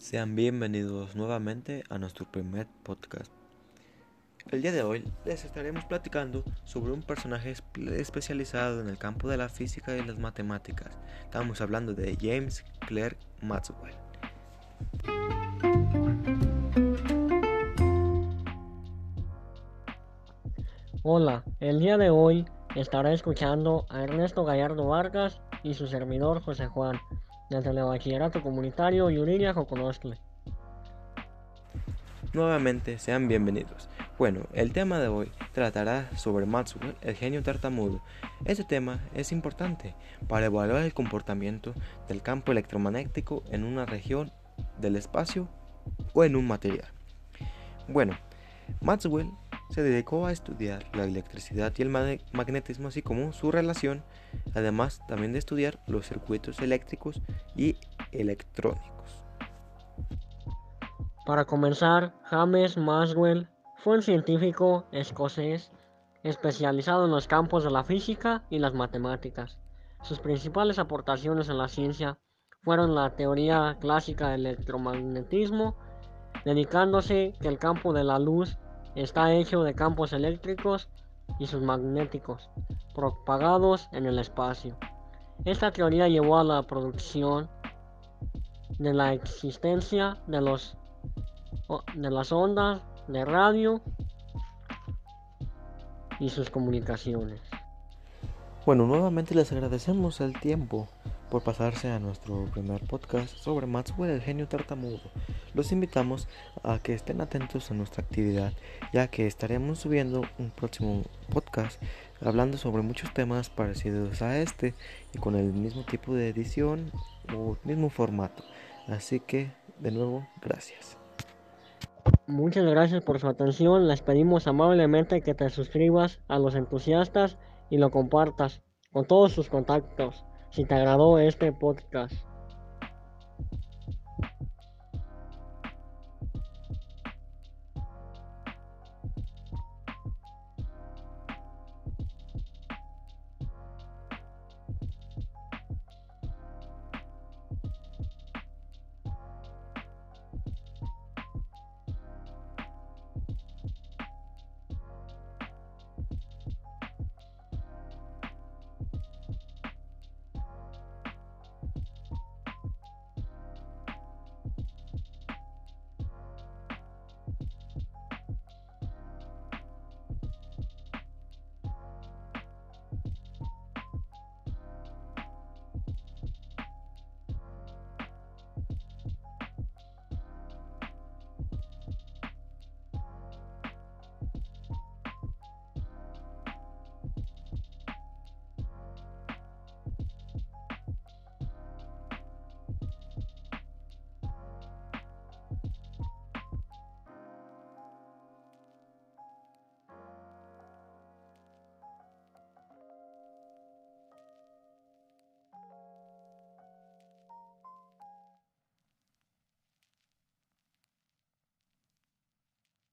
Sean bienvenidos nuevamente a nuestro primer podcast. El día de hoy les estaremos platicando sobre un personaje especializado en el campo de la física y las matemáticas. Estamos hablando de James Clerk Maxwell. Hola, el día de hoy estará escuchando a Ernesto Gallardo Vargas y su servidor José Juan el Bachillerato Comunitario. Nuevamente sean bienvenidos. Bueno, el tema de hoy tratará sobre Maxwell, el genio tartamudo. Este tema es importante para evaluar el comportamiento del campo electromagnético en una región del espacio o en un material. Bueno, Maxwell se dedicó a estudiar la electricidad y el magnetismo, así como su relación, además también de estudiar los circuitos eléctricos y electrónicos. Para comenzar, James Maxwell fue un científico escocés especializado en los campos de la física y las matemáticas. Sus principales aportaciones en la ciencia fueron la teoría clásica del electromagnetismo, dedicándose que el campo de la luz Está hecho de campos eléctricos y magnéticos propagados en el espacio. Esta teoría llevó a la producción de la existencia de, los, de las ondas de radio y sus comunicaciones. Bueno, nuevamente les agradecemos el tiempo por pasarse a nuestro primer podcast sobre Maxwell, el genio tartamudo. Los invitamos a que estén atentos a nuestra actividad, ya que estaremos subiendo un próximo podcast hablando sobre muchos temas parecidos a este y con el mismo tipo de edición o mismo formato. Así que, de nuevo, gracias. Muchas gracias por su atención. Les pedimos amablemente que te suscribas a los entusiastas y lo compartas con todos sus contactos si te agradó este podcast.